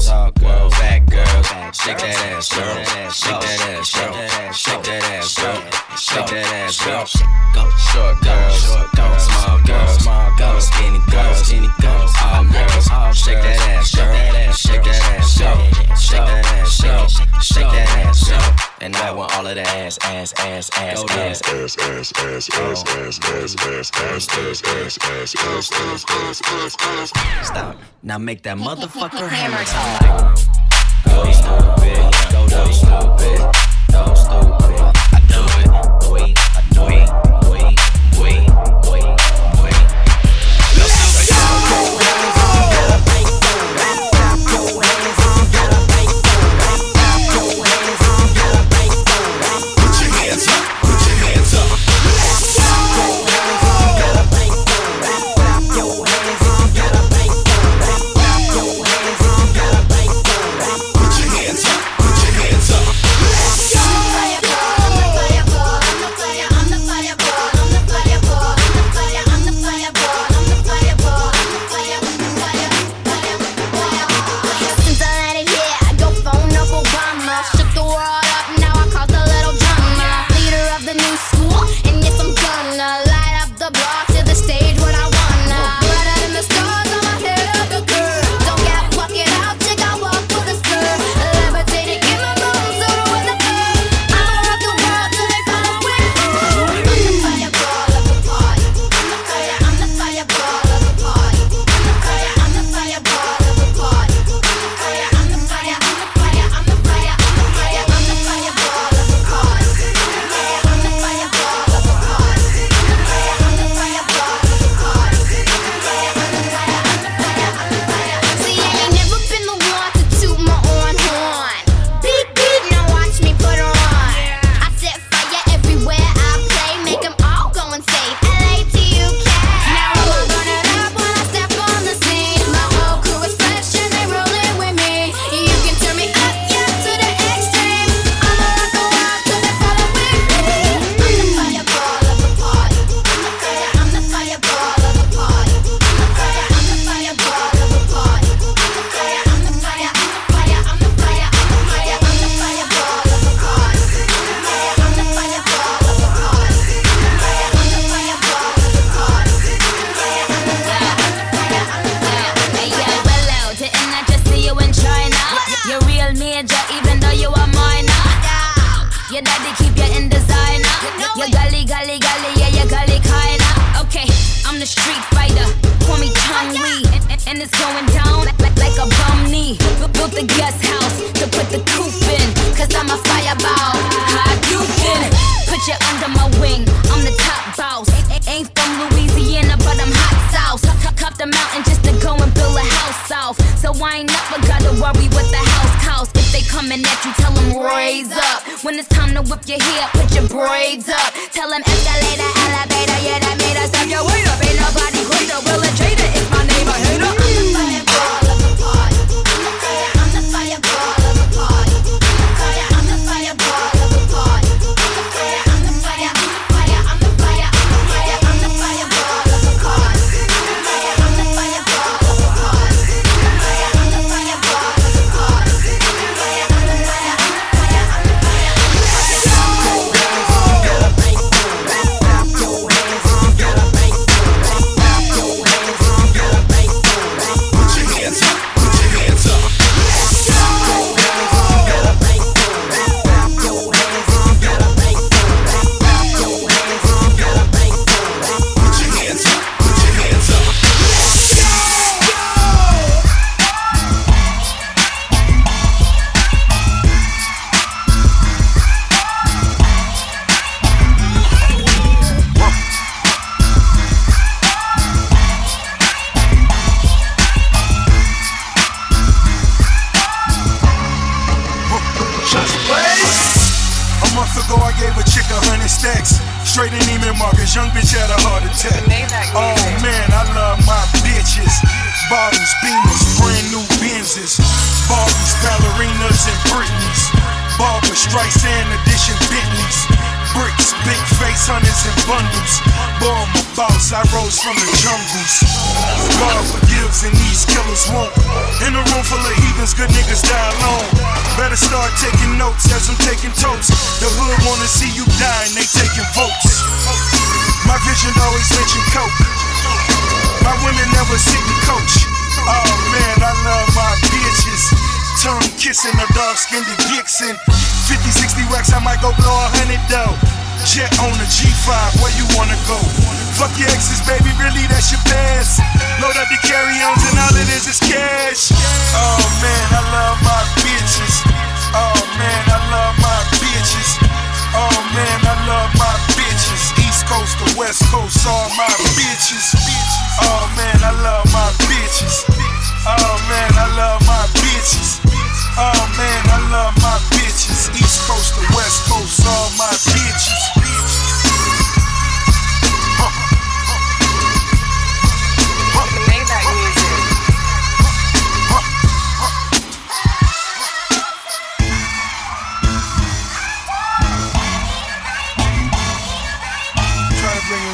talk. Wow. Shake that ass, girl. Shake that ass, girl. Shake that ass, girl. Shake that ass, girl. Go short girls, short girls, small girls, small girls, skinny girls, skinny girls, all girls. Shake that ass, girl. Shake that ass, girl. Shake that ass, girl. Shake that ass, girl. And I want all of that ass, ass, ass, ass, ass, ass, ass, ass, ass, ass, ass, ass, ass, ass, ass, ass, ass, ass, ass, ass. ass. Stop. Now make that motherfucker hammer sound like. Go stupid, go stupid, go stupid. I do it, wait, I do it,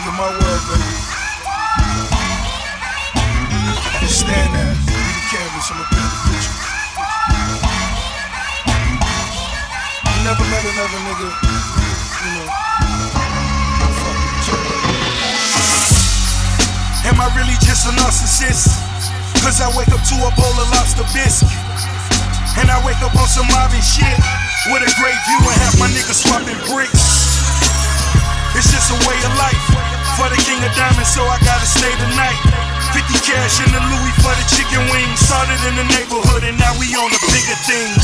you my world, baby. Stand there, be the canvas, I'ma paint the picture. You never met another nigga, you know. Am I really just a narcissist? Cause I wake up to a bowl of lobster bisque. And I wake up on some Marvin shit. With a great view and have my niggas swapping bricks. It's just a way of life. For the king of diamonds, so I gotta stay the night. 50 cash in the Louis for the chicken wings. Started in the neighborhood and now we on the bigger things.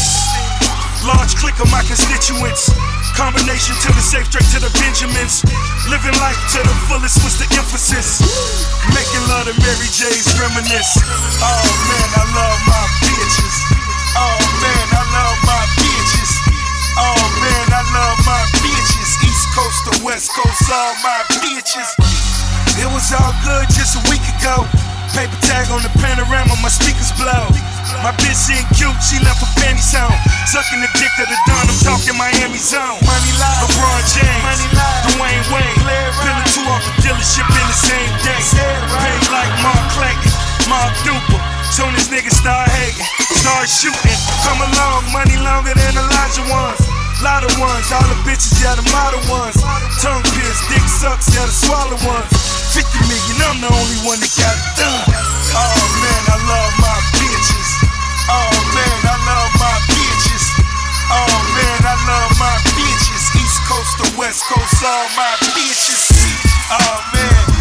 Large clique of my constituents. Combination to the safe, straight to the Benjamins. Living life to the fullest was the emphasis. Making love to Mary J's reminisce. Oh man, I love my bitches. Oh man, I love my bitches. Oh man, I love my bitches. Coast to West Coast, all my bitches. It was all good just a week ago. Paper tag on the panorama, my speakers blow. My bitch ain't cute, she left her panties on. Sucking the dick of the dawn, I'm talking Miami zone. Money lie, LeBron James, Money lie, Dwyane Wade. Pillin' two off the dealership in the same day. Paid like Mark Clayton, Mark Duper. Soon as niggas start hating, start shooting. Come along, money longer than Elijah ones. Lot of ones, all the bitches, yeah, the model ones. Tongue pierced, dick sucks, yeah, the swallow ones. 50 million, I'm the only one that got it done. Oh man, I love my bitches. Oh man, I love my bitches. Oh man, I love my bitches. East Coast to West Coast, all my bitches. Oh man.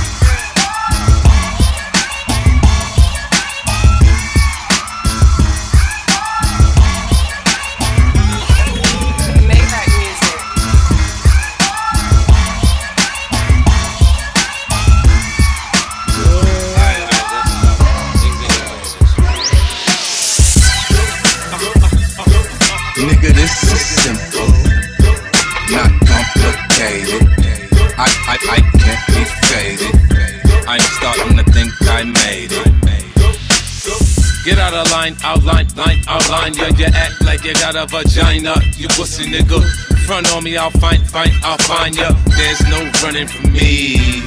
Outline, outline, line, outline. Yeah, you act like you got a vagina. You pussy nigga. Front on me, I'll find, find, I'll find ya. There's no running from me.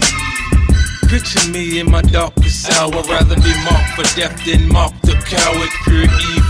Picture me in my darkest hour. I'd Rather be marked for death than marked the coward. Pure evil.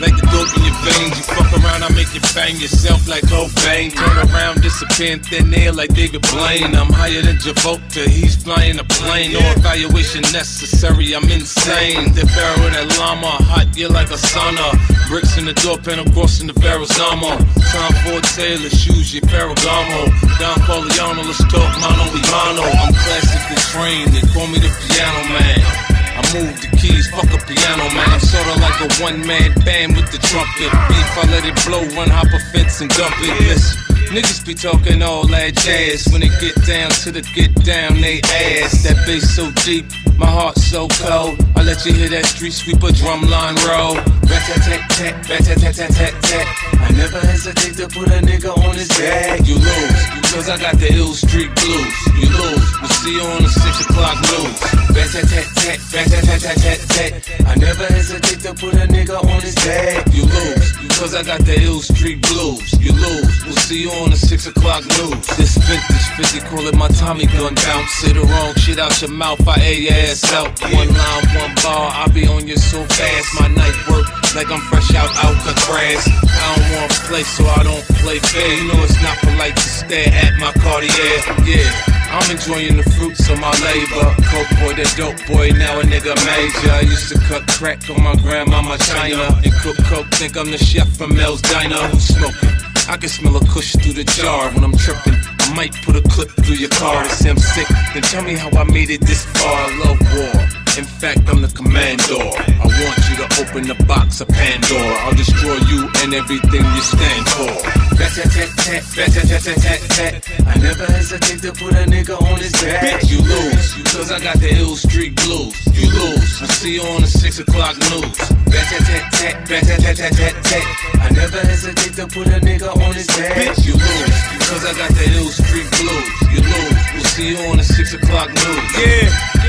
Like the dope in your veins, you fuck around, I make you bang yourself like Cobain. Turn around, disappear in thin air like David Blaine. I'm higher than Travolta, he's flying a plane. No evaluation necessary, I'm insane. The barrel of that llama, hot, yeah, like a sauna. Bricks in the door panel, crossing the Verrazano. Time for Taylor, shoes, your Ferragamo. Don Corleone, let's talk mano a mano. I'm classically trained, they call me the piano man. I move the keys, fuck a piano man. I'm sorta like a one man band with the trumpet. Beef, I let it blow, run, hop a fence and dump it. Listen, niggas be talking all that jazz. When it get down to the get down, they ass. That bass so deep, my heart so cold. I let you hear that street sweeper drum line roll. Rat tat tat tat, rat tat tat tat tat tat. I never hesitate to put a nigga on his back. You lose, cause I got the ill street blues. You lose, we'll see you on the six o'clock news. Rat tat tat tat, rat tat tat tat tat tat. I never hesitate to put a nigga on his back. You lose, cause I got the ill street blues. You lose, we'll see you on the six o'clock news. This vintage 50, call it my Tommy gun bounce. Say the wrong shit out your mouth, I your ass out. One line, one bar, I be on you so fast. My night work like I'm fresh out Alcatraz. I don't want to play, so I don't play fair. You know it's not polite to stare at my Cartier. Yeah. I'm enjoying the fruits of my labor. Coke boy, the dope boy, now a nigga major. I used to cut crack on my grandmama China and cook coke. Think I'm the chef from Mel's Diner. Who's smoking? I can smell a kush through the jar when I'm tripping. I might put a clip through your car to say I'm sick. Then tell me how I made it this far. I love war. In fact, I'm the commandor. I want you to open the box of Pandora. I'll destroy you and everything you stand for. Rat tat tat tat, tat tat tat tat tat. I never hesitate to put a nigga on his back. Bitch, you lose, cause I got the ill street blues. You lose, we'll see you on the six o'clock news. Rat tat tat tat, tat tat tat tat tat. I never hesitate to put a nigga on his back. Bitch, you lose, cause I got the ill street blues. You lose, we'll see you on the six o'clock news. Yeah.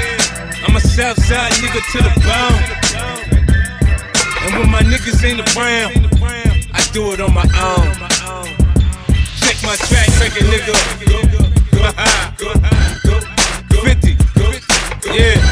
I'm a Southside nigga to the bone. And when my niggas ain't around, I do it on my own. Check my track record, nigga. 50. Yeah.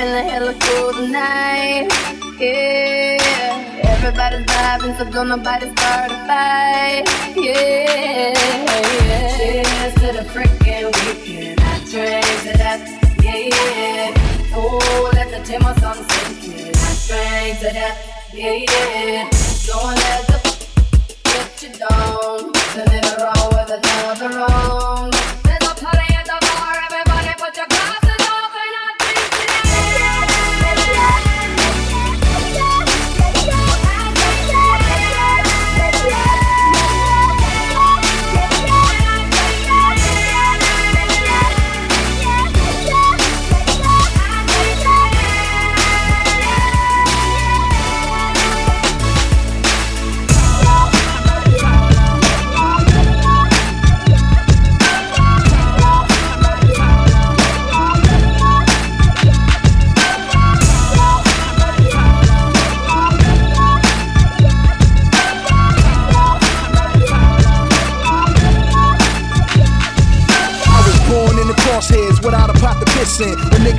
Feeling hella cool tonight. Yeah, everybody's vibing, so don't nobody start a fight. Yeah, yeah. Cheers to the freaking weekend. I drink to that. Yeah, yeah. Oh, let the or something sink in. I drink to that. Yeah, yeah. Don't let the get you down. Turn it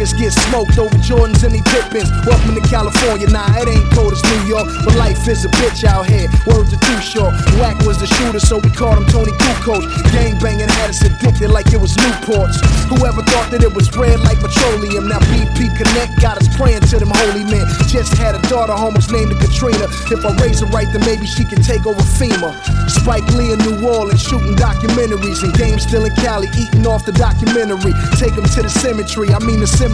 niggas get smoked over Jordans and they Pippens. Welcome to California, nah, it ain't cold as New York, but life is a bitch out here. Words are too short. Whack was the shooter, so we called him Toni Kukoc. Gang banging had us addicted like it was Newports. Whoever thought that it was red like petroleum. Now BP Connect got us praying to them holy men. Just had a daughter, almost named Katrina. If I raise her right, then maybe she can take over FEMA. Spike Lee in New Orleans shooting documentaries and games still in Cali eating off the documentary. Take them to the cemetery, I mean the cemetery,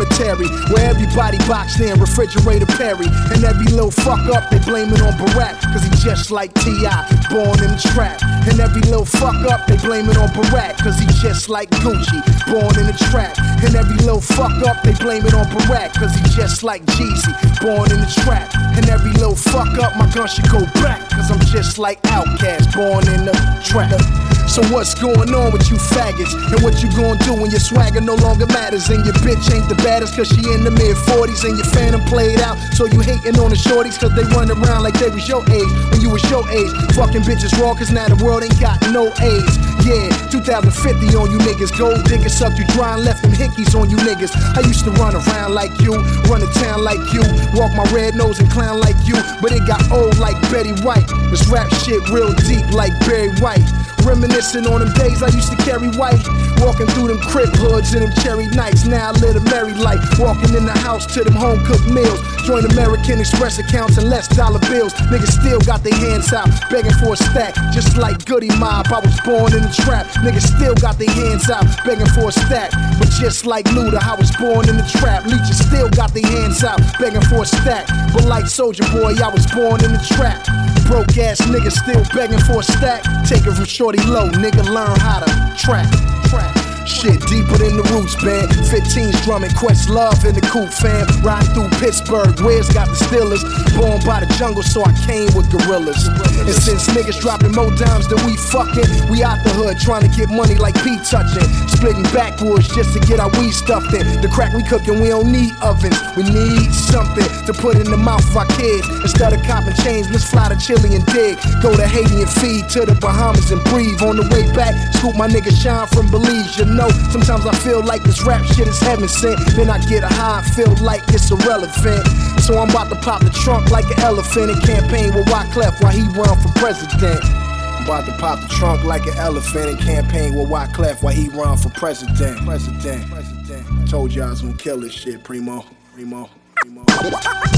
where everybody boxed in, refrigerator Perry. And every little fuck up, they blame it on Barack, cause he just like T.I., born in the trap. And every little fuck up, they blame it on Barack, cause he just like Gucci, born in the trap. And every little fuck up, they blame it on Barack, cause he just like Jeezy, born in the trap. And every little fuck up, my gun should go back, cause I'm just like Outkast, born in the trap. So what's going on with you faggots? And what you gonna do when your swagger no longer matters? And your bitch ain't the baddest cause she in the mid 40s and your phantom played out. So you hating on the shorties cause they run around like they was your age when you was your age. Fucking bitches raw cause now the world ain't got no AIDS. Yeah, 2050 on you niggas. Gold diggers sucked you dry and left them hickeys on you niggas. I used to run around like you, run a town like you, walk my red nose and clown like you. But it got old like Betty White. This rap shit real deep like Barry White. Reminiscing on them days I used to carry white. Walking through them crib hoods and them cherry nights. Now I live a merry life. Walking in the house to them home cooked meals. Join American Express accounts and less dollar bills. Niggas still got their hands out, begging for a stack. Just like Goodie Mob, I was born in the trap. Niggas still got their hands out, begging for a stack. But just like Luda, I was born in the trap. Leeches still got their hands out, begging for a stack. But like Soulja Boy, I was born in the trap. Broke ass niggas still begging for a stack. Take it from Shawty Lo, nigga, learn how to trap. Trap. Shit deeper than the roots band. 15's drumming, Questlove in the coop fam. Riding through Pittsburgh, Wiz got the Steelers. Born by the jungle, so I came with gorillas. And since niggas dropping more dimes than we fucking, we out the hood trying to get money like Pete touching. Splitting backwoods just to get our weed stuffed in. The crack we cooking, we don't need ovens. We need something to put in the mouth of our kids. Instead of copping chains, let's fly to Chile and dig. Go to Haiti and feed to the Bahamas and breathe. On the way back, scoop my nigga Shyne from Belize. You know, sometimes I feel like this rap shit is heaven sent. Then I get a high and feel like it's irrelevant. So I'm about to pop the trunk like an elephant and campaign with Wyclef while he run for president. I'm about to pop the trunk like an elephant and campaign with Wyclef while he run for president. President. President. Told you I was gonna kill this shit, Primo. Primo. Primo.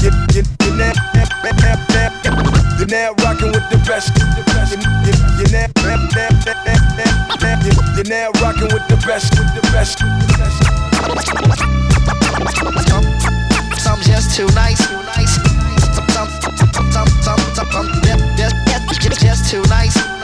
You, you, you're now, now rocking with the best. You, you, you're now, you're now rocking with the best, with the best, with the best. I'm, I'm just too nice, too nice. I'm, I'm, I'm, I'm, I'm, I'm, I'm just too nice.